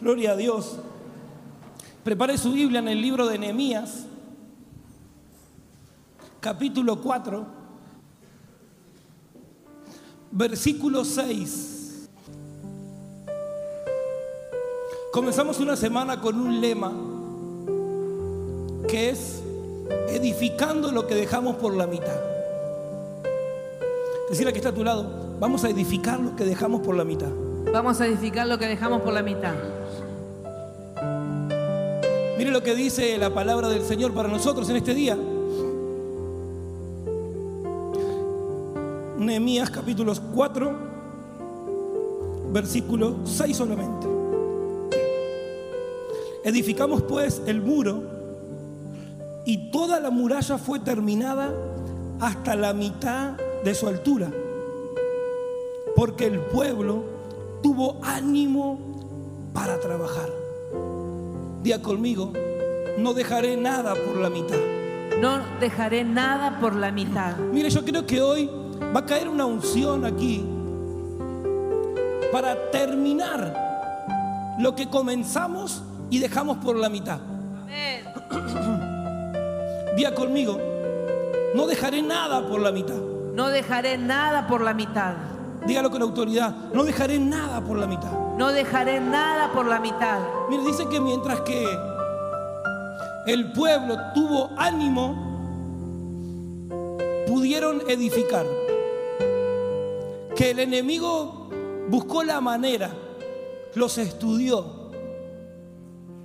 Gloria a Dios. Prepare su Biblia en el libro de Nehemías, capítulo 4, versículo 6. Comenzamos una semana con un lema que es edificando lo que dejamos por la mitad. Decirle que está a tu lado, vamos a edificar lo que dejamos por la mitad. Vamos a edificar lo que dejamos por la mitad. Mire lo que dice la palabra del Señor para nosotros en este día. Nehemías capítulos 4, versículo 6 solamente. Edificamos pues el muro y toda la muralla fue terminada hasta la mitad de su altura, porque el pueblo tuvo ánimo para trabajar. Día conmigo, no dejaré nada por la mitad. No dejaré nada por la mitad. Mire, yo creo que hoy va a caer una unción aquí para terminar lo que comenzamos y dejamos por la mitad. Día conmigo, no dejaré nada por la mitad. No dejaré nada por la mitad. Dígalo con autoridad. No dejaré nada por la mitad. No dejaré nada por la mitad. Mire, dice que mientras que el pueblo tuvo ánimo, pudieron edificar. Que el enemigo buscó la manera, los estudió.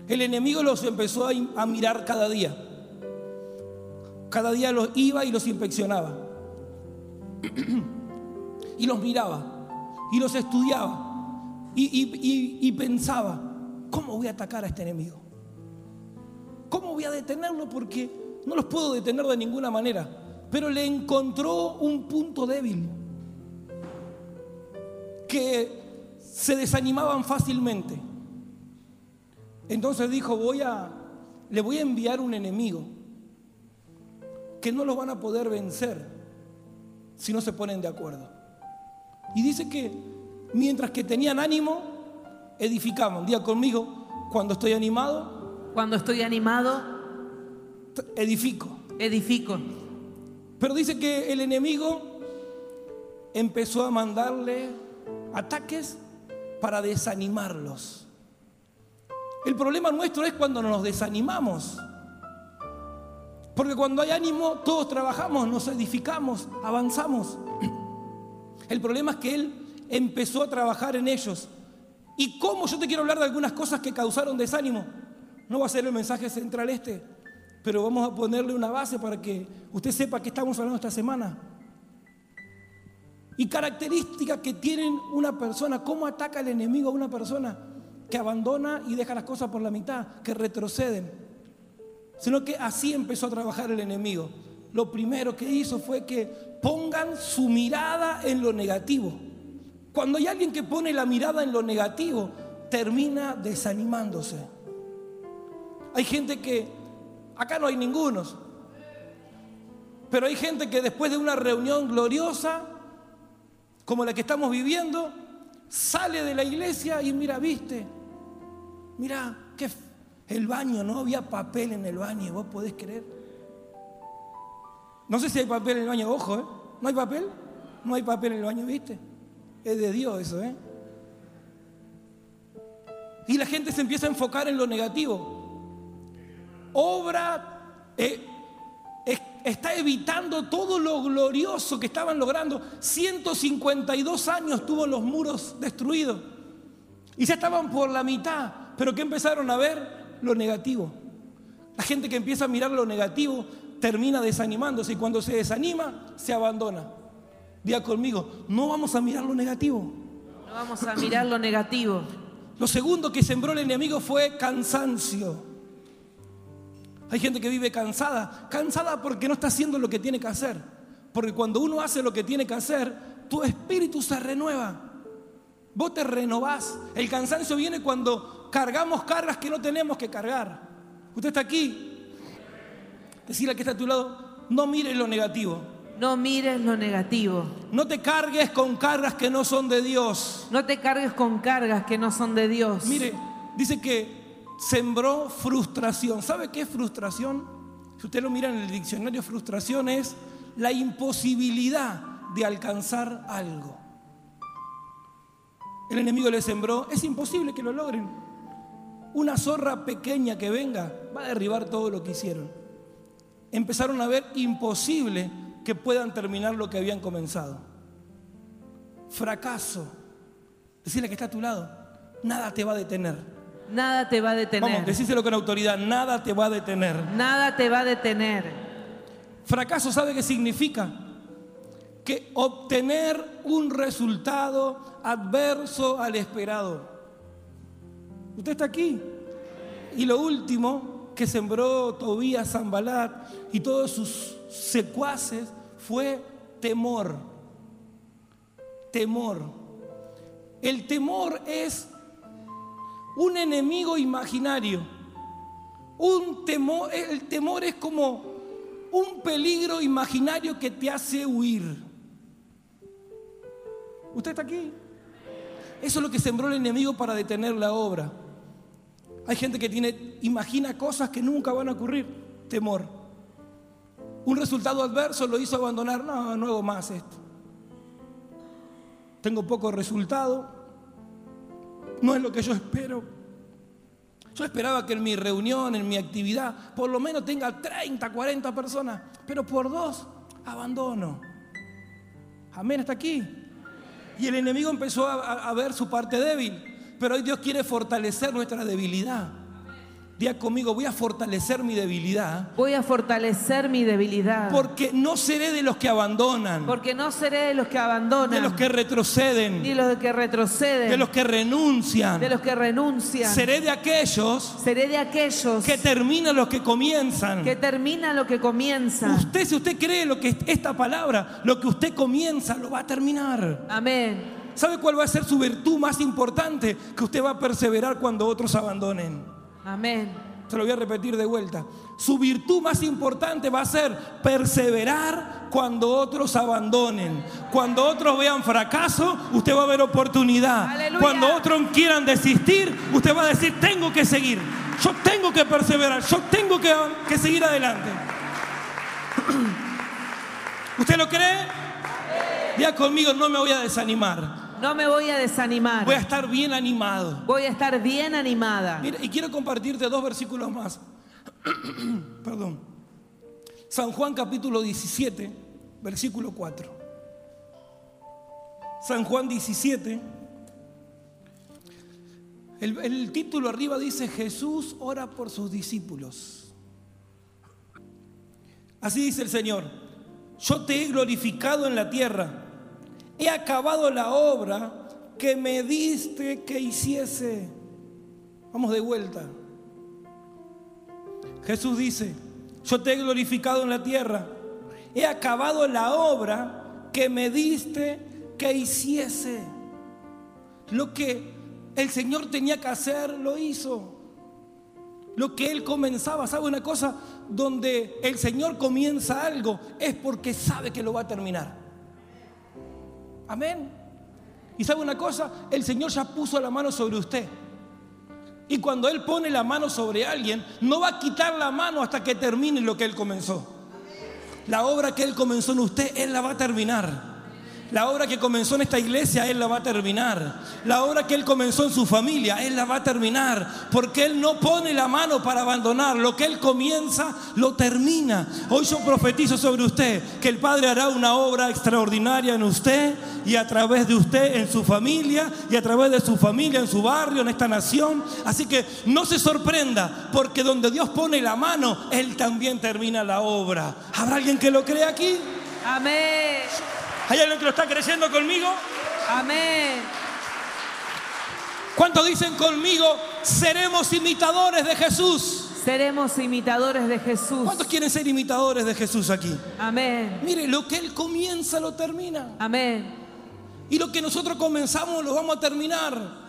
El enemigo los empezó a, mirar cada día. Cada día los iba y los inspeccionaba. y los miraba y los estudiaba y, pensaba, ¿cómo voy a atacar a este enemigo? ¿Cómo voy a detenerlo? Porque no los puedo detener de ninguna manera. Pero le encontró un punto débil, que se desanimaban fácilmente. Entonces dijo, voy a, le voy a enviar un enemigo que no lo van a poder vencer si no se ponen de acuerdo. Y dice que mientras que tenían ánimo, edificaban. Día conmigo, cuando estoy animado. Cuando estoy animado, edifico. Edifico. Pero dice que el enemigo empezó a mandarle ataques para desanimarlos. El problema nuestro es cuando nos desanimamos. Porque cuando hay ánimo, todos trabajamos, nos edificamos, avanzamos. El problema es que él empezó a trabajar en ellos. ¿Y cómo? Yo te quiero hablar de algunas cosas que causaron desánimo. No va a ser el mensaje central este, pero vamos a ponerle una base para que usted sepa qué estamos hablando esta semana. Y características que tienen una persona, cómo ataca el enemigo a una persona que abandona y deja las cosas por la mitad, que retroceden. Sino que así empezó a trabajar el enemigo. Lo primero que hizo fue que pongan su mirada en lo negativo. Cuando hay alguien que pone la mirada en lo negativo, termina desanimándose. Hay gente que, acá no hay ningunos, pero hay gente que después de una reunión gloriosa, como la que estamos viviendo, sale de la iglesia y mira, viste, mira, que el baño, no había papel en el baño, vos podés creer. No sé si hay papel en el baño, ojo, ¿eh? ¿No hay papel? No hay papel en el baño, ¿viste? Es de Dios eso, ¿eh? Y la gente se empieza a enfocar en lo negativo. Obra eh, está evitando todo lo glorioso que estaban logrando. 152 años tuvo los muros destruidos. Y ya estaban por la mitad. Pero ¿qué empezaron a ver? Lo negativo. La gente que empieza a mirar lo negativo termina desanimándose y cuando se desanima, se abandona. Día conmigo, no vamos a mirar lo negativo. No vamos a mirar lo negativo. Lo segundo que sembró el enemigo fue cansancio. Hay gente que vive cansada, cansada porque no está haciendo lo que tiene que hacer. Porque cuando uno hace lo que tiene que hacer, tu espíritu se renueva. Vos te renovás. El cansancio viene cuando cargamos cargas que no tenemos que cargar. Usted está aquí, Decirle al que está a tu lado, no mires lo negativo. No mires lo negativo. No te cargues con cargas que no son de Dios. No te cargues con cargas que no son de Dios. Mire, dice que sembró frustración. ¿Sabe qué es frustración? Si usted lo mira en el diccionario, frustración es la imposibilidad de alcanzar algo. El enemigo le sembró, es imposible que lo logren. Una zorra pequeña que venga va a derribar todo lo que hicieron. Empezaron a ver imposible que puedan terminar lo que habían comenzado. Fracaso. Decirle que está a tu lado, nada te va a detener. Nada te va a detener. Vamos, decíselo con autoridad, nada te va a detener. Nada te va a detener. Fracaso, ¿sabe qué significa? Que obtener un resultado adverso al esperado. Usted está aquí. Y lo último que sembró Tobías, Zambalat y todos sus secuaces fue temor. Temor. El temor es un enemigo imaginario. Un temor, el temor es como un peligro imaginario que te hace huir. ¿Usted está aquí? Eso es lo que sembró el enemigo para detener la obra. Hay gente que tiene, imagina cosas que nunca van a ocurrir. Temor. Un resultado adverso lo hizo abandonar. No, no hago más esto. Tengo poco resultado. No es lo que yo espero. Yo esperaba que en mi reunión, en mi actividad, por lo menos tenga 30, 40 personas, pero por dos abandono. Amén, está aquí. Y el enemigo empezó a ver su parte débil, pero hoy Dios quiere fortalecer nuestra debilidad. Día conmigo, voy a fortalecer mi debilidad. Voy a fortalecer mi debilidad. Porque no seré de los que abandonan. Porque no seré de los que abandonan. De los que retroceden. Ni los que retroceden. De los que renuncian. De los que renuncian. Seré de aquellos. Seré de aquellos. Que terminan los que comienzan. Que termina lo que comienza. Usted, si usted cree lo que esta palabra, lo que usted comienza, lo va a terminar. Amén. ¿Sabe cuál va a ser su virtud más importante? Que usted va a perseverar cuando otros abandonen. Amén. Se lo voy a repetir de vuelta. Su virtud más importante va a ser perseverar cuando otros abandonen. Cuando otros vean fracaso, usted va a ver oportunidad. Aleluya. Cuando otros quieran desistir, usted va a decir, tengo que seguir. Yo tengo que perseverar. Yo tengo que, que seguir adelante. ¿Usted lo cree? Ya conmigo, no me voy a desanimar. No me voy a desanimar. Voy a estar bien animado. Voy a estar bien animada. Mira, y quiero compartirte dos versículos más. Perdón. San Juan capítulo 17, versículo 4. San Juan 17. El, el título arriba dice Jesús ora por sus discípulos. Así dice el Señor. Yo te he glorificado en la tierra he acabado la obra que me diste que hiciese. Vamos de vuelta. Jesús dice, yo te he glorificado en la tierra, he acabado la obra que me diste que hiciese. Lo que el Señor tenía que hacer, lo hizo. Lo que Él comenzaba, ¿sabe una cosa? Donde el Señor comienza algo es porque sabe que lo va a terminar. Amén. Y sabe una cosa, el Señor ya puso la mano sobre usted. Y cuando Él pone la mano sobre alguien, no va a quitar la mano hasta que termine lo que Él comenzó. La obra que Él comenzó en usted, Él la va a terminar. La obra que comenzó en esta iglesia, Él la va a terminar. La obra que Él comenzó en su familia, Él la va a terminar. Porque Él no pone la mano para abandonar. Lo que Él comienza, lo termina. Hoy yo profetizo sobre usted que el Padre hará una obra extraordinaria en usted y a través de usted en su familia y a través de su familia en su barrio, en esta nación. Así que no se sorprenda, porque donde Dios pone la mano, Él también termina la obra. ¿Habrá alguien que lo cree aquí? Amén. ¿Hay alguien que lo está creyendo conmigo? Amén. ¿Cuántos dicen conmigo, seremos imitadores de Jesús? Seremos imitadores de Jesús. ¿Cuántos quieren ser imitadores de Jesús aquí? Amén. Mire, lo que Él comienza lo termina. Amén. Y lo que nosotros comenzamos lo vamos a terminar.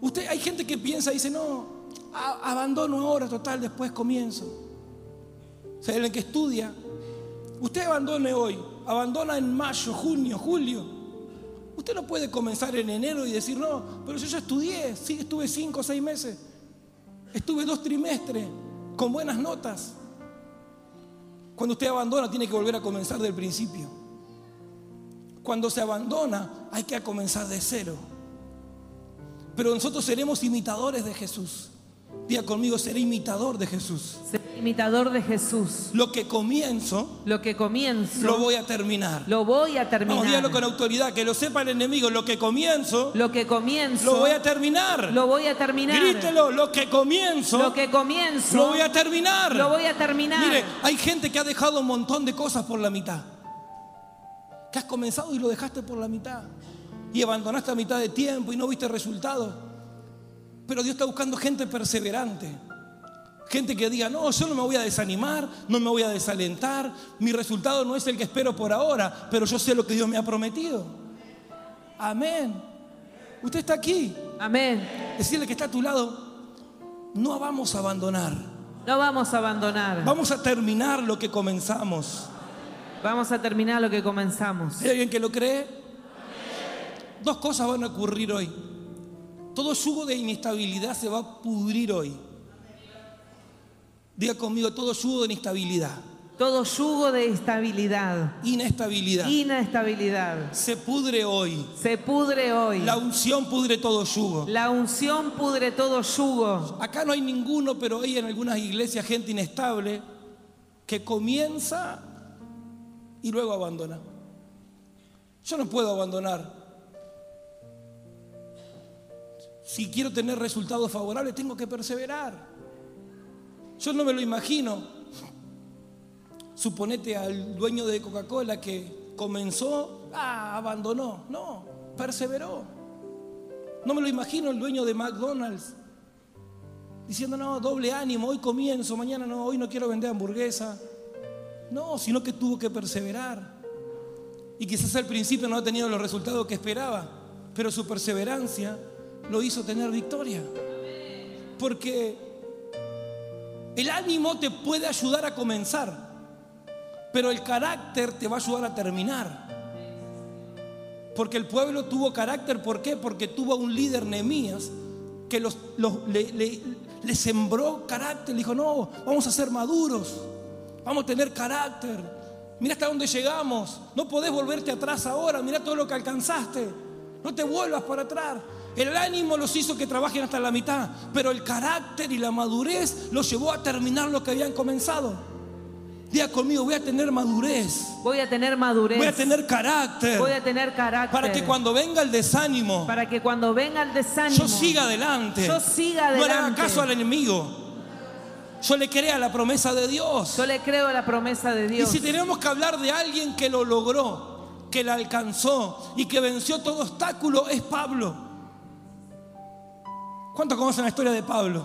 Usted, hay gente que piensa y dice, no, a- abandono ahora, total, después comienzo. O sea, el que estudia, usted abandone hoy, abandona en mayo, junio, julio. Usted no puede comenzar en enero y decir, no, pero yo estudié, sí, estuve cinco o seis meses, estuve dos trimestres con buenas notas. Cuando usted abandona tiene que volver a comenzar del principio. Cuando se abandona hay que comenzar de cero. Pero nosotros seremos imitadores de Jesús. Diga conmigo, seré imitador de Jesús. Ser imitador de Jesús. Lo que comienzo, Lo que comienzo, lo voy a terminar. lo voy a terminar. Vamos, dígalo con autoridad, que lo sepa el enemigo. Lo que comienzo, Lo que comienzo, lo voy a terminar. lo voy a terminar. Grítelo, lo que comienzo, Lo que comienzo, lo voy a terminar. lo voy a terminar. Mire, hay gente que ha dejado un montón de cosas por la mitad. Que has comenzado y lo dejaste por la mitad. Y abandonaste a mitad de tiempo y no viste resultados. Pero Dios está buscando gente perseverante. Gente que diga, no, yo no me voy a desanimar, no me voy a desalentar. Mi resultado no es el que espero por ahora, pero yo sé lo que Dios me ha prometido. Amén. Usted está aquí. Amén. Decirle que está a tu lado, no vamos a abandonar. No vamos a abandonar. Vamos a terminar lo que comenzamos. Vamos a terminar lo que comenzamos. ¿Hay alguien que lo cree? Dos cosas van a ocurrir hoy. Todo yugo de inestabilidad se va a pudrir hoy. Diga conmigo, todo yugo de inestabilidad. Todo yugo de estabilidad, Inestabilidad. inestabilidad, Se pudre hoy. se pudre hoy. La unción pudre todo yugo. La unción pudre todo yugo. Acá no hay ninguno, pero hay en algunas iglesias gente inestable que comienza y luego abandona. Yo no puedo abandonar. Si quiero tener resultados favorables, tengo que perseverar. Yo no me lo imagino. Suponete al dueño de Coca-Cola que comenzó, ah, abandonó. No, perseveró. No me lo imagino el dueño de McDonald's diciendo, no, doble ánimo, hoy comienzo, mañana no, hoy no quiero vender hamburguesa. No, sino que tuvo que perseverar. Y quizás al principio no ha tenido los resultados que esperaba, pero su perseverancia lo hizo tener victoria. Porque el ánimo te puede ayudar a comenzar, pero el carácter te va a ayudar a terminar. Porque el pueblo tuvo carácter, ¿por qué? Porque tuvo un líder, Nehemías, que le sembró carácter. Le dijo, no, vamos a ser maduros, vamos a tener carácter. Mira hasta dónde llegamos. No podés volverte atrás ahora. Mira todo lo que alcanzaste. No te vuelvas para atrás. El ánimo los hizo que trabajen hasta la mitad, pero el carácter y la madurez los llevó a terminar lo que habían comenzado. Diga conmigo, voy a tener madurez, Voy a tener madurez. voy a tener carácter, Voy a tener carácter. para que cuando venga el desánimo, para que cuando venga el desánimo, yo siga adelante. Yo siga No le haga adelante. caso al enemigo. Yo le crea la promesa de Dios. Yo le creo a la promesa de Y Dios. si tenemos que hablar de alguien que lo logró, que la alcanzó y que venció todo obstáculo, es Pablo. ¿Cuántos conocen la historia de Pablo?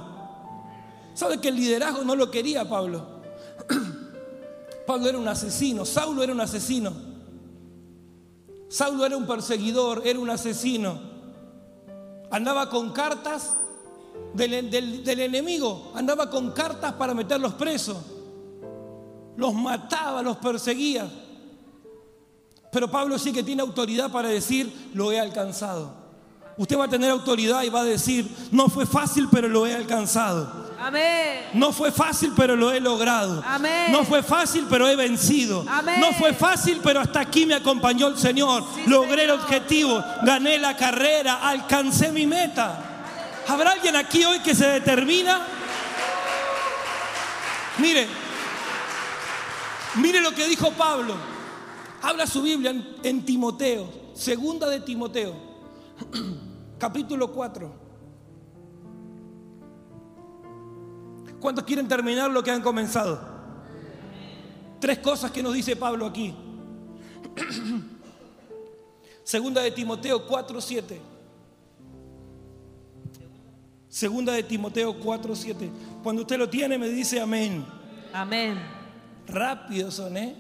¿Sabe que el liderazgo no lo quería Pablo? Pablo era un asesino, Saulo era un asesino. Saulo era un perseguidor, era un asesino. Andaba con cartas del, del- enemigo, andaba con cartas para meterlos presos. Los mataba, los perseguía. Pero Pablo sí que tiene autoridad para decir, lo he alcanzado. Usted va a tener autoridad y va a decir, no fue fácil, pero lo he alcanzado. Amén. No fue fácil, pero lo he logrado. Amén. No fue fácil, pero he vencido. Amén. No fue fácil, pero hasta aquí me acompañó el Señor. Sí, Logré el objetivo, gané la carrera, alcancé mi meta. ¿Habrá alguien aquí hoy que se determina? Mire, mire lo que dijo Pablo. Habla su Biblia en, en Timoteo, segunda de Timoteo, capítulo 4. ¿Cuántos quieren terminar lo que han comenzado? Tres cosas que nos dice Pablo aquí. Segunda de Timoteo 4:7. Segunda de Timoteo 4:7. Cuando usted lo tiene me dice amén. Amén. Rápido son, ¿eh?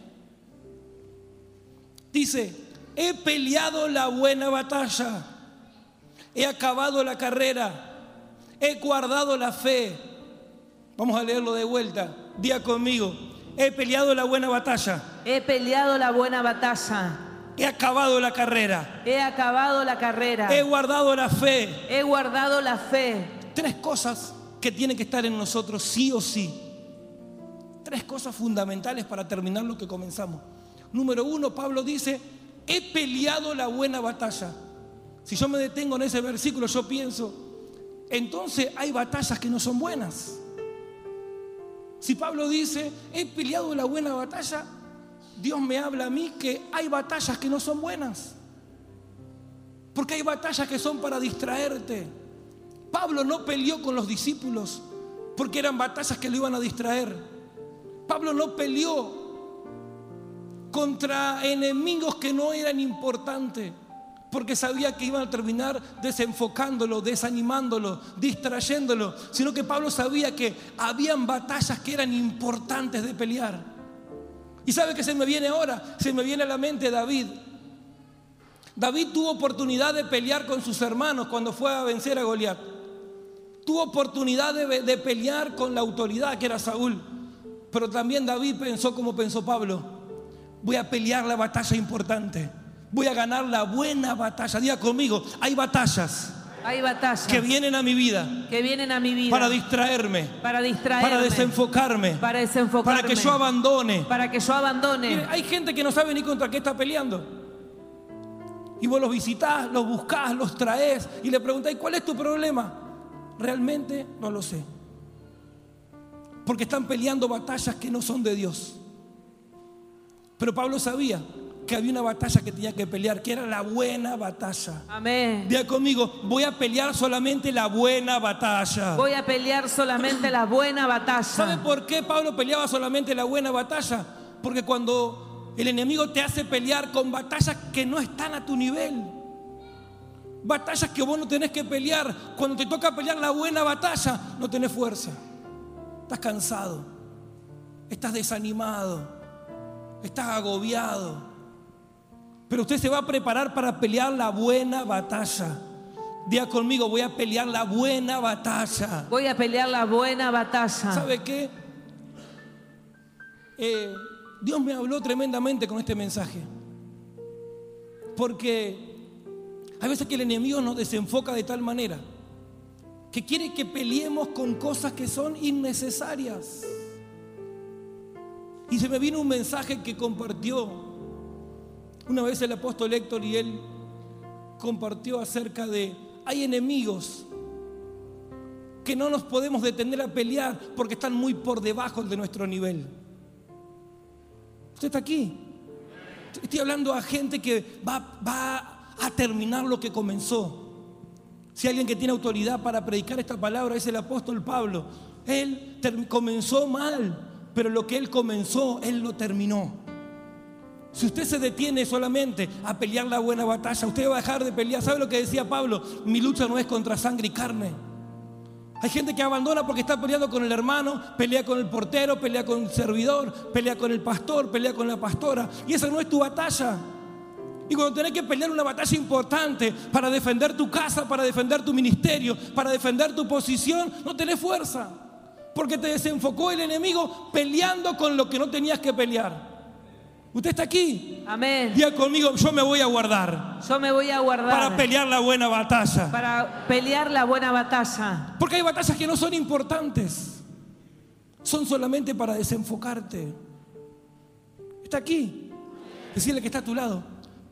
Dice, he peleado la buena batalla, he acabado la carrera, he guardado la fe. Vamos a leerlo de vuelta. Día conmigo, he peleado la buena batalla, He peleado la buena batalla, he acabado la carrera, He acabado la carrera. he guardado la fe. He guardado la fe. Tres cosas que tienen que estar en nosotros sí o sí. Tres cosas fundamentales para terminar lo que comenzamos. Número uno, Pablo dice, he peleado la buena batalla. Si yo me detengo en ese versículo, yo pienso, entonces hay batallas que no son buenas. Si Pablo dice, he peleado la buena batalla, Dios me habla a mí que hay batallas que no son buenas. Porque hay batallas que son para distraerte. Pablo no peleó con los discípulos porque eran batallas que lo iban a distraer. Pablo no peleó contra enemigos que no eran importantes porque sabía que iban a terminar desenfocándolo, desanimándolo, distrayéndolo, sino que Pablo sabía que habían batallas que eran importantes de pelear. ¿Y sabe qué se me viene ahora? Se me viene a la mente David. David tuvo oportunidad de pelear con sus hermanos cuando fue a vencer a Goliat. Tuvo oportunidad de, de pelear con la autoridad que era Saúl. Pero también David pensó como pensó Pablo. Voy a pelear la batalla importante. Voy a ganar la buena batalla. Diga conmigo, hay batallas Hay batallas que vienen a mi vida que vienen a mi vida para distraerme, para distraerme, para desenfocarme, para desenfocarme, para que yo abandone. para que yo abandone. Mire, hay gente que no sabe ni contra qué está peleando. Y vos los visitás, los buscás, los traes y le preguntáis, ¿cuál es tu problema? Realmente no lo sé. Porque están peleando batallas que no son de Dios. Pero Pablo sabía que había una batalla que tenía que pelear, que era la buena batalla. Amén. Diga conmigo, voy a pelear solamente la buena batalla. Voy a pelear solamente la buena batalla. ¿Sabe por qué Pablo peleaba solamente la buena batalla? Porque cuando el enemigo te hace pelear con batallas que no están a tu nivel, batallas que vos no tenés que pelear, cuando te toca pelear la buena batalla, no tenés fuerza, estás cansado, estás desanimado, estás agobiado. Pero usted se va a preparar para pelear la buena batalla. Diga conmigo, voy a pelear la buena batalla. Voy a pelear la buena batalla. ¿Sabe qué? Eh, Dios me habló tremendamente con este mensaje. Porque hay veces que el enemigo nos desenfoca de tal manera que quiere que peleemos con cosas que son innecesarias. Y se me vino un mensaje que compartió una vez el apóstol Héctor y él compartió acerca de, hay enemigos que no nos podemos detener a pelear porque están muy por debajo de nuestro nivel. Usted está aquí. Estoy hablando a gente que va, va a terminar lo que comenzó. Si alguien que tiene autoridad para predicar esta palabra es el apóstol Pablo. Él comenzó mal, pero lo que él comenzó, él lo terminó. Si usted se detiene solamente a pelear la buena batalla, usted va a dejar de pelear. ¿Sabe lo que decía Pablo? Mi lucha no es contra sangre y carne. Hay gente que abandona porque está peleando con el hermano, pelea con el portero, pelea con el servidor, pelea con el pastor, pelea con la pastora. Y esa no es tu batalla. Y cuando tenés que pelear una batalla importante para defender tu casa, para defender tu ministerio, para defender tu posición, no tenés fuerza. Porque te desenfocó el enemigo peleando con lo que no tenías que pelear. Usted está aquí. Amén. Diga conmigo, yo me voy a guardar Yo me voy a guardar para pelear la buena batalla. para pelear la buena batalla. Porque hay batallas que no son importantes. Son solamente para desenfocarte. Está aquí. Decirle que está a tu lado.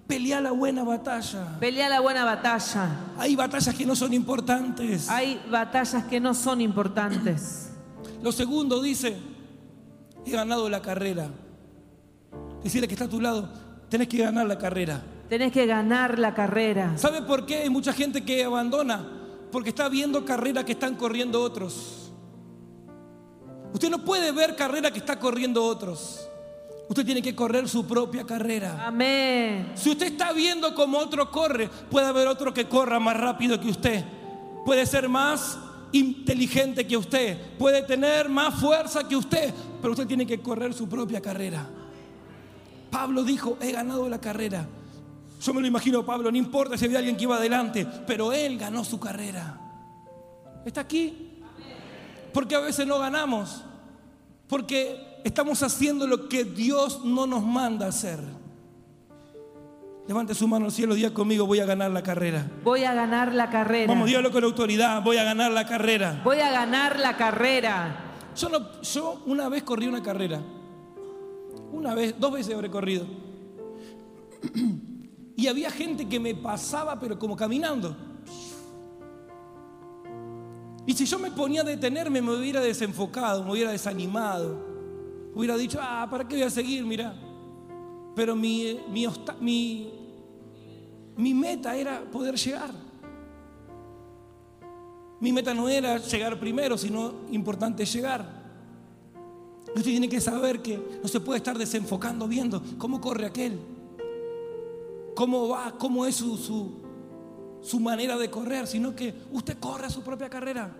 Pelea la buena batalla. Pelea la buena batalla. Hay batallas que no son importantes. Hay batallas que no son importantes. Lo segundo dice, he ganado la carrera. Decirle que está a tu lado, tenés que ganar la carrera. Tenés que ganar la carrera. ¿Sabe por qué hay mucha gente que abandona? Porque está viendo carreras que están corriendo otros. Usted no puede ver carrera que está corriendo otros. Usted tiene que correr su propia carrera. Amén. Si usted está viendo como otro corre, puede haber otro que corra más rápido que usted. Puede ser más inteligente que usted. Puede tener más fuerza que usted. Pero usted tiene que correr su propia carrera. Pablo dijo, he ganado la carrera. Yo me lo imagino, Pablo, no importa si había alguien que iba adelante, pero él ganó su carrera. ¿Está aquí? Porque a veces no ganamos. Porque estamos haciendo lo que Dios no nos manda hacer. Levante su mano al cielo, diga conmigo, voy a ganar la carrera. Voy a ganar la carrera. Vamos, dígalo con autoridad, voy a ganar la carrera. Voy a ganar la carrera. Yo, no- yo una vez corrí una carrera. Una vez, dos veces habré corrido. Y había gente que me pasaba, pero como caminando. Y si yo me ponía a detenerme, me hubiera desenfocado, me hubiera desanimado. Hubiera dicho, ah, ¿para qué voy a seguir? Mira. Pero mi, obsta- mi, mi meta era poder llegar. Mi meta no era llegar primero, sino importante llegar. Usted tiene que saber que no se puede estar desenfocando viendo cómo corre aquel, cómo va, cómo es su, su, su manera de correr, sino que usted corre su propia carrera.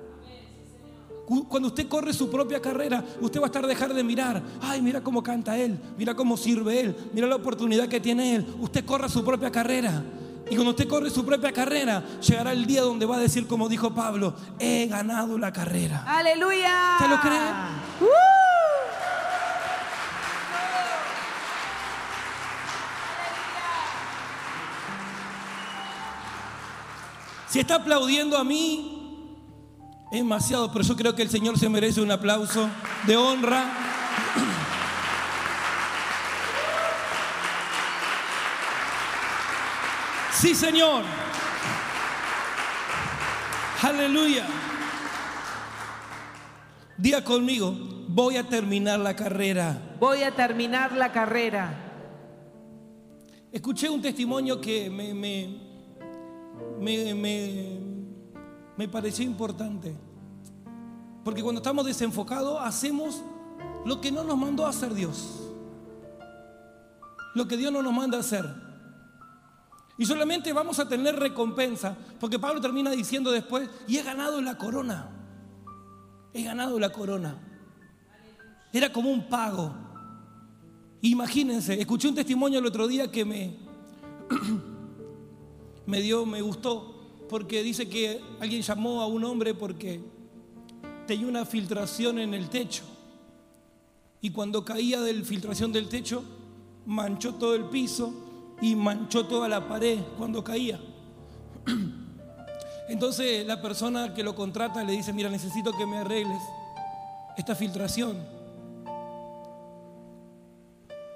Cu- Cuando usted corre su propia carrera, usted va a estar dejar de mirar. Ay, mira cómo canta él, mira cómo sirve él, mira la oportunidad que tiene él. Usted corre su propia carrera. Y cuando usted corre su propia carrera, llegará el día donde va a decir, como dijo Pablo, he ganado la carrera. Aleluya. ¿Usted lo cree? ¡Uh! Si está aplaudiendo a mí, es demasiado, pero yo creo que el Señor se merece un aplauso de honra. Sí, Señor. Aleluya. Diga conmigo, voy a terminar la carrera. Voy a terminar la carrera. Escuché un testimonio que me, me, me, me- me pareció importante. Porque cuando estamos desenfocados hacemos lo que no nos mandó a hacer Dios. Lo que Dios no nos manda a hacer. Y solamente vamos a tener recompensa. Porque Pablo termina diciendo después, y he ganado la corona. He ganado la corona. Era como un pago. Imagínense, escuché un testimonio el otro día que me, me dio, me gustó, porque dice que alguien llamó a un hombre porque tenía una filtración en el techo. Y cuando caía de la filtración del techo, manchó todo el piso y manchó toda la pared cuando caía. Entonces la persona que lo contrata le dice, mira, necesito que me arregles esta filtración.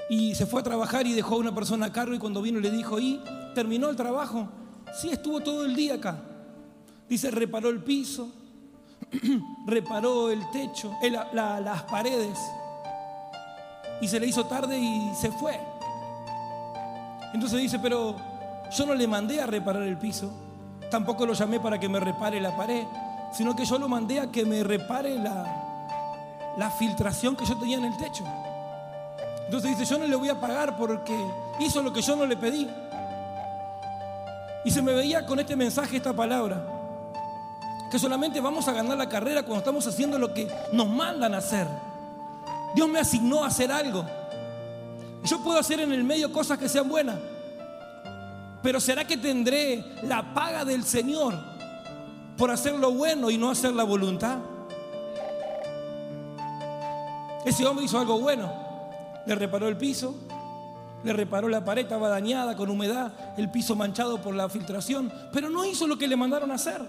Y se fue a trabajar y dejó a una persona a cargo y cuando vino le dijo, ¿y terminó el trabajo? Sí, estuvo todo el día acá. Dice, reparó el piso, reparó el techo, eh, la- la- las paredes. Y se le hizo tarde y se fue. Entonces dice, pero yo no le mandé a reparar el piso, tampoco lo llamé para que me repare la pared, sino que yo lo mandé a que me repare la, la filtración que yo tenía en el techo. Entonces dice, yo no le voy a pagar porque hizo lo que yo no le pedí. Y se me veía con este mensaje, esta palabra, que solamente vamos a ganar la carrera cuando estamos haciendo lo que nos mandan a hacer. Dios me asignó a hacer algo. Yo puedo hacer en el medio cosas que sean buenas, pero ¿será que tendré la paga del Señor por hacer lo bueno y no hacer la voluntad? Ese hombre hizo algo bueno. Le reparó el piso, le reparó la pared, estaba dañada con humedad, el piso manchado por la filtración, pero no hizo lo que le mandaron a hacer.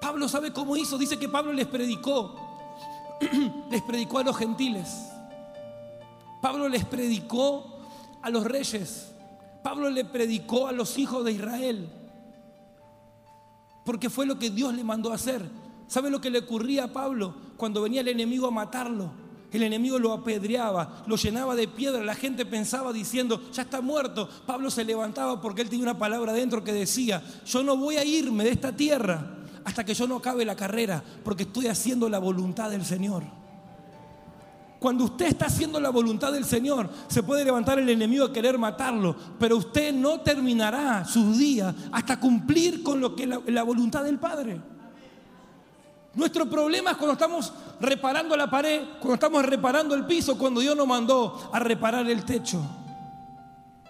Pablo sabe cómo hizo, dice que Pablo les predicó, les predicó a los gentiles. Pablo les predicó a los reyes. Pablo le predicó a los hijos de Israel. Porque fue lo que Dios le mandó a hacer. ¿Sabe lo que le ocurría a Pablo cuando venía el enemigo a matarlo? El enemigo lo apedreaba, lo llenaba de piedra. La gente pensaba diciendo, ya está muerto. Pablo se levantaba porque él tenía una palabra dentro que decía, yo no voy a irme de esta tierra hasta que yo no acabe la carrera, porque estoy haciendo la voluntad del Señor. Cuando usted está haciendo la voluntad del Señor, se puede levantar el enemigo a querer matarlo, pero usted no terminará sus días hasta cumplir con lo que la, la voluntad del Padre. Nuestro problema es cuando estamos reparando la pared, cuando estamos reparando el piso, cuando Dios nos mandó a reparar el techo.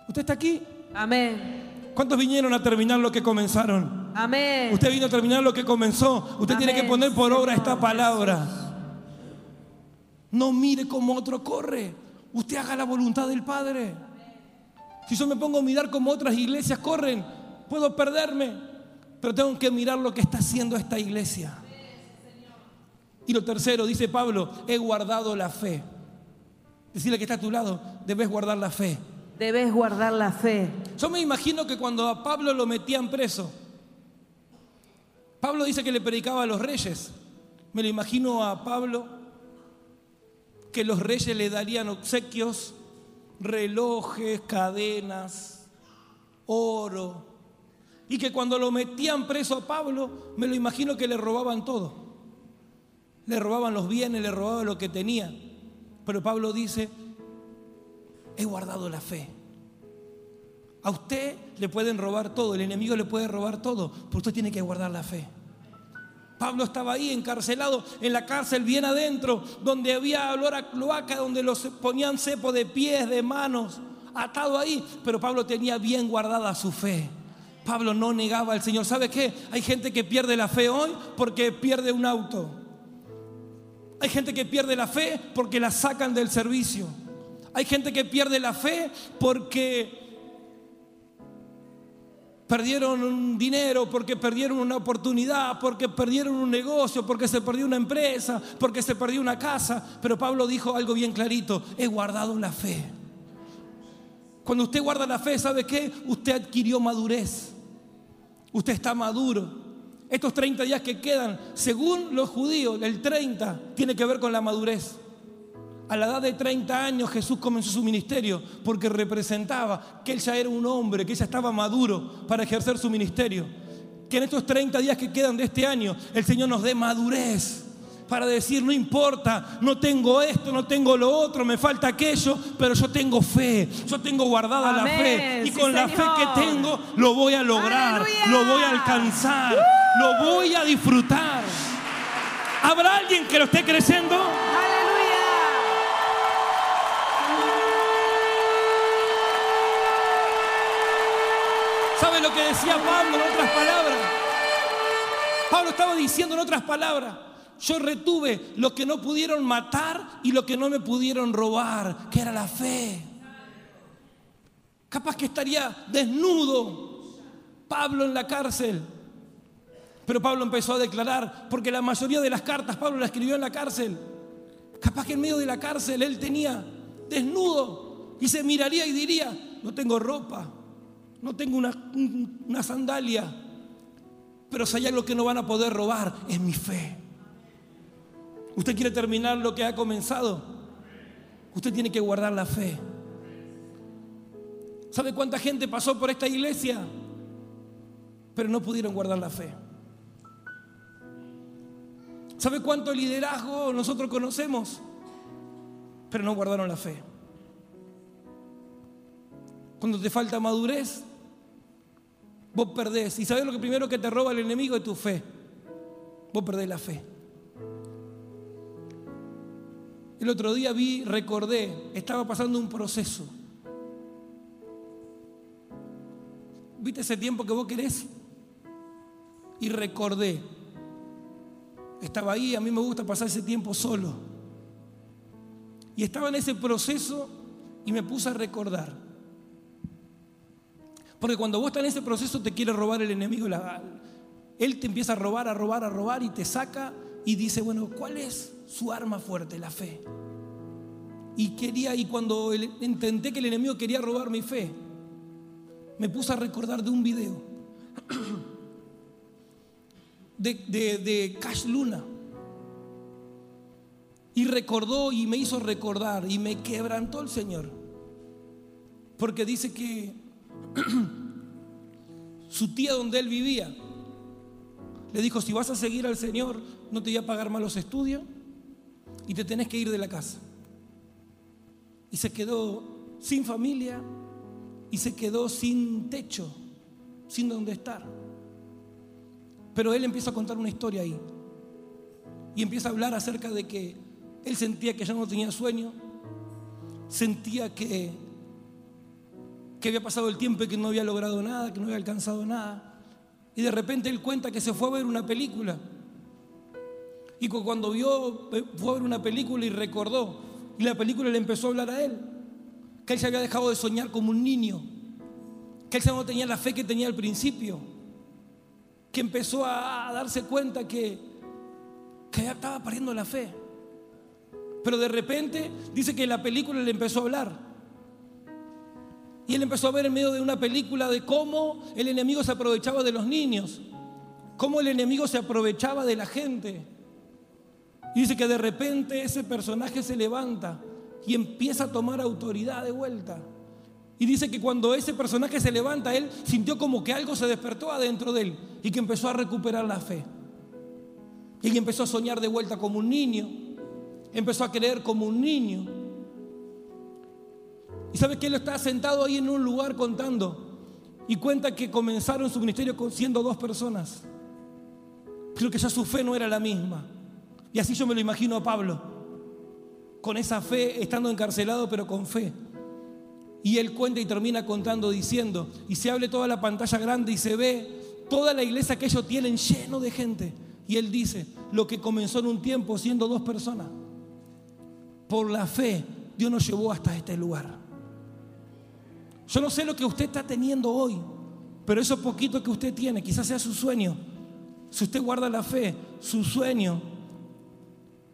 ¿Usted está aquí? Amén. ¿Cuántos vinieron a terminar lo que comenzaron? Amén. Usted vino a terminar lo que comenzó. Usted tiene que poner por obra esta palabra. No mire cómo otro corre. Usted haga la voluntad del Padre. Si yo me pongo a mirar como otras iglesias corren, puedo perderme, pero tengo que mirar lo que está haciendo esta iglesia. Y lo tercero, dice Pablo, he guardado la fe. Decirle que está a tu lado, debes guardar la fe. Debes guardar la fe. Yo me imagino que cuando a Pablo lo metían preso, Pablo dice que le predicaba a los reyes. Me lo imagino a Pablo que los reyes le darían obsequios, relojes, cadenas, oro. Y que cuando lo metían preso a Pablo, me lo imagino que le robaban todo. Le robaban los bienes, le robaban lo que tenía. Pero Pablo dice, he guardado la fe. A usted le pueden robar todo, el enemigo le puede robar todo, pero usted tiene que guardar la fe. Pablo estaba ahí encarcelado en la cárcel bien adentro, donde había olor a cloaca, donde los ponían cepo de pies, de manos, atado ahí, pero Pablo tenía bien guardada su fe. Pablo no negaba al Señor. ¿Sabe qué? Hay gente que pierde la fe hoy porque pierde un auto. Hay gente que pierde la fe porque la sacan del servicio. Hay gente que pierde la fe porque perdieron un dinero, porque perdieron una oportunidad, porque perdieron un negocio, porque se perdió una empresa, porque se perdió una casa. Pero Pablo dijo algo bien clarito, he guardado la fe. Cuando usted guarda la fe, ¿sabe qué? Usted adquirió madurez. Usted está maduro. Estos 30 días que quedan, según los judíos, el 30 tiene que ver con la madurez. A la edad de 30 años Jesús comenzó su ministerio porque representaba que él ya era un hombre, que ya estaba maduro para ejercer su ministerio. Que en estos 30 días que quedan de este año el Señor nos dé madurez para decir, no importa, no tengo esto, no tengo lo otro, me falta aquello, pero yo tengo fe, yo tengo guardada la fe. Y con la fe que tengo lo voy a lograr, lo voy a alcanzar, lo voy a disfrutar. ¿Habrá alguien que lo esté creciendo? ¿Sabe lo que decía Pablo en otras palabras? Pablo estaba diciendo en otras palabras, yo retuve lo que no pudieron matar y lo que no me pudieron robar, que era la fe. Capaz que estaría desnudo Pablo en la cárcel. Pero Pablo empezó a declarar, porque la mayoría de las cartas Pablo la escribió en la cárcel. Capaz que en medio de la cárcel él tenía desnudo y se miraría y diría, no tengo ropa, no tengo una, una sandalia, pero si hay algo que no van a poder robar, es mi fe. Usted quiere terminar lo que ha comenzado, usted tiene que guardar la fe. ¿Sabe cuánta gente pasó por esta iglesia? Pero no pudieron guardar la fe. ¿Sabe cuánto liderazgo nosotros conocemos? Pero no guardaron la fe. Cuando te falta madurez, vos perdés. ¿Y sabes lo que primero que te roba el enemigo es tu fe? Vos perdés la fe. El otro día vi, recordé, estaba pasando un proceso. ¿Viste ese tiempo que vos querés? Y recordé. Estaba ahí, a mí me gusta pasar ese tiempo solo. Y estaba en ese proceso y me puse a recordar. Porque cuando vos estás en ese proceso te quiere robar el enemigo. él te empieza a robar, a robar, a robar y te saca y dice, bueno, ¿cuál es su arma fuerte? La fe. Y quería, y cuando intenté que el enemigo quería robar mi fe, me puse a recordar de un video de, de, de Cash Luna. Y recordó y me hizo recordar y me quebrantó el Señor. Porque dice que su tía donde él vivía le dijo, si vas a seguir al Señor, no te voy a pagar más los estudios y te tenés que ir de la casa. Y se quedó sin familia y se quedó sin techo, sin dónde estar. Pero él empieza a contar una historia ahí. Y empieza a hablar acerca de que él sentía que ya no tenía sueño, sentía que que había pasado el tiempo y que no había logrado nada, que no había alcanzado nada. Y de repente él cuenta que se fue a ver una película. Y cuando vio, fue a ver una película y recordó, y la película le empezó a hablar a él, que él se había dejado de soñar como un niño, que él ya no tenía la fe que tenía al principio, que empezó a darse cuenta que, que ya estaba perdiendo la fe. Pero de repente dice que la película le empezó a hablar. Y él empezó a ver en medio de una película de cómo el enemigo se aprovechaba de los niños, cómo el enemigo se aprovechaba de la gente. Y dice que de repente ese personaje se levanta y empieza a tomar autoridad de vuelta. Y dice que cuando ese personaje se levanta, él sintió como que algo se despertó adentro de él y que empezó a recuperar la fe. Y empezó a soñar de vuelta como un niño, empezó a creer como un niño. Y sabe que él está sentado ahí en un lugar contando y cuenta que comenzaron su ministerio siendo dos personas. Pero que ya su fe no era la misma. Y así yo me lo imagino a Pablo, con esa fe, estando encarcelado, pero con fe. Y él cuenta y termina contando diciendo, y se abre toda la pantalla grande y se ve toda la iglesia que ellos tienen lleno de gente. Y él dice, lo que comenzó en un tiempo siendo dos personas, por la fe Dios nos llevó hasta este lugar. Yo no sé lo que usted está teniendo hoy, pero eso poquito que usted tiene, quizás sea su sueño. Si usted guarda la fe, su sueño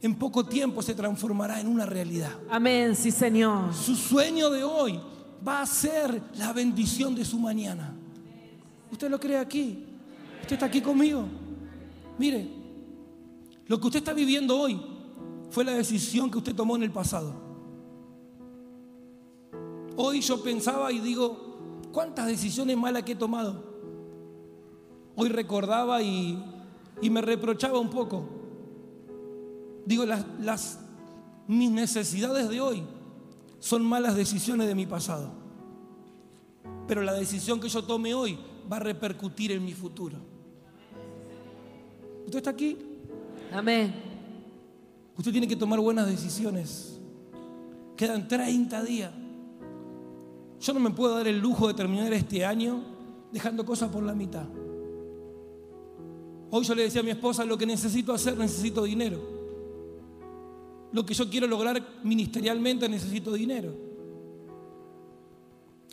en poco tiempo se transformará en una realidad. Amén, sí Señor. Su sueño de hoy va a ser la bendición de su mañana. ¿Usted lo cree aquí? ¿Usted está aquí conmigo? Mire, lo que usted está viviendo hoy fue la decisión que usted tomó en el pasado. Hoy yo pensaba y digo, ¿cuántas decisiones malas que he tomado? Hoy recordaba y, y me reprochaba un poco. Digo, las, las, mis necesidades de hoy son malas decisiones de mi pasado. Pero la decisión que yo tome hoy va a repercutir en mi futuro. ¿Usted está aquí? Amén. Usted tiene que tomar buenas decisiones. Quedan 30 días. Yo no me puedo dar el lujo de terminar este año dejando cosas por la mitad. Hoy yo le decía a mi esposa, lo que necesito hacer, necesito dinero. Lo que yo quiero lograr ministerialmente, necesito dinero.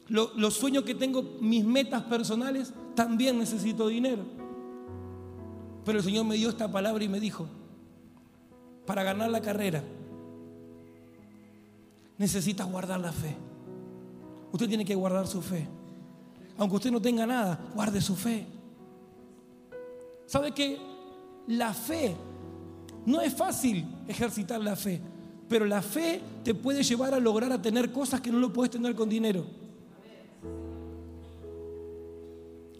los sueños que tengo, mis metas personales, también necesito dinero. Pero el Señor me dio esta palabra y me dijo, para ganar la carrera, necesitas guardar la fe. Usted tiene que guardar su fe. Aunque usted no tenga nada, guarde su fe. ¿Sabe que la fe no es fácil ejercitar la fe, pero la fe te puede llevar a lograr a tener cosas que no lo puedes tener con dinero.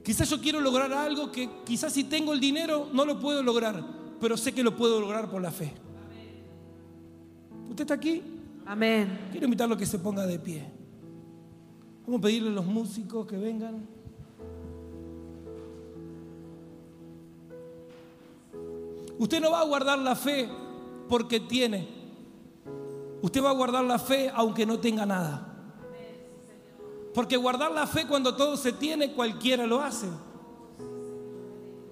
Quizás yo quiero lograr algo que quizás si tengo el dinero no lo puedo lograr, pero sé que lo puedo lograr por la fe. ¿Usted está aquí? Amén. Quiero invitarlo a que se ponga de pie. Vamos a pedirle a los músicos que vengan. Usted no va a guardar la fe porque tiene. Usted va a guardar la fe aunque no tenga nada. Porque guardar la fe cuando todo se tiene, cualquiera lo hace.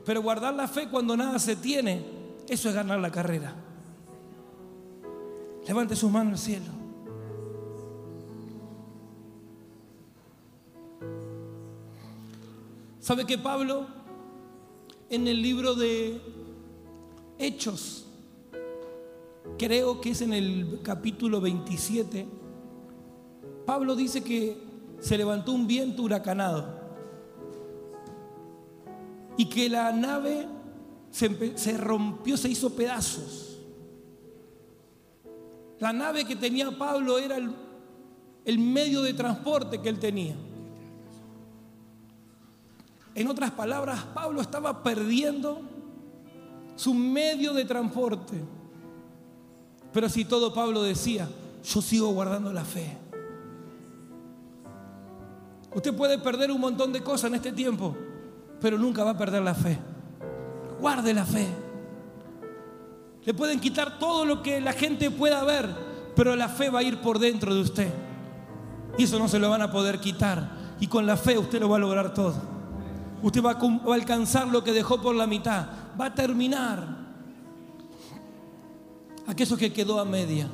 Pero guardar la fe cuando nada se tiene, eso es ganar la carrera. Levante sus manos al cielo. ¿Sabe que Pablo en el libro de Hechos, creo que es en el capítulo 27, Pablo dice que se levantó un viento huracanado y que la nave se, rompió, se hizo pedazos. La nave que tenía Pablo era el, medio de transporte que él tenía. En otras palabras, Pablo estaba perdiendo su medio de transporte. Pero si todo Pablo decía, yo sigo guardando la fe. Usted puede perder un montón de cosas en este tiempo, pero nunca va a perder la fe. Guarde la fe. Le pueden quitar todo lo que la gente pueda ver, pero la fe va a ir por dentro de usted. Y eso no se lo van a poder quitar. Y con la fe usted lo va a lograr todo. Usted va a, alcanzar lo que dejó por la mitad. Va a terminar aquello que quedó a media.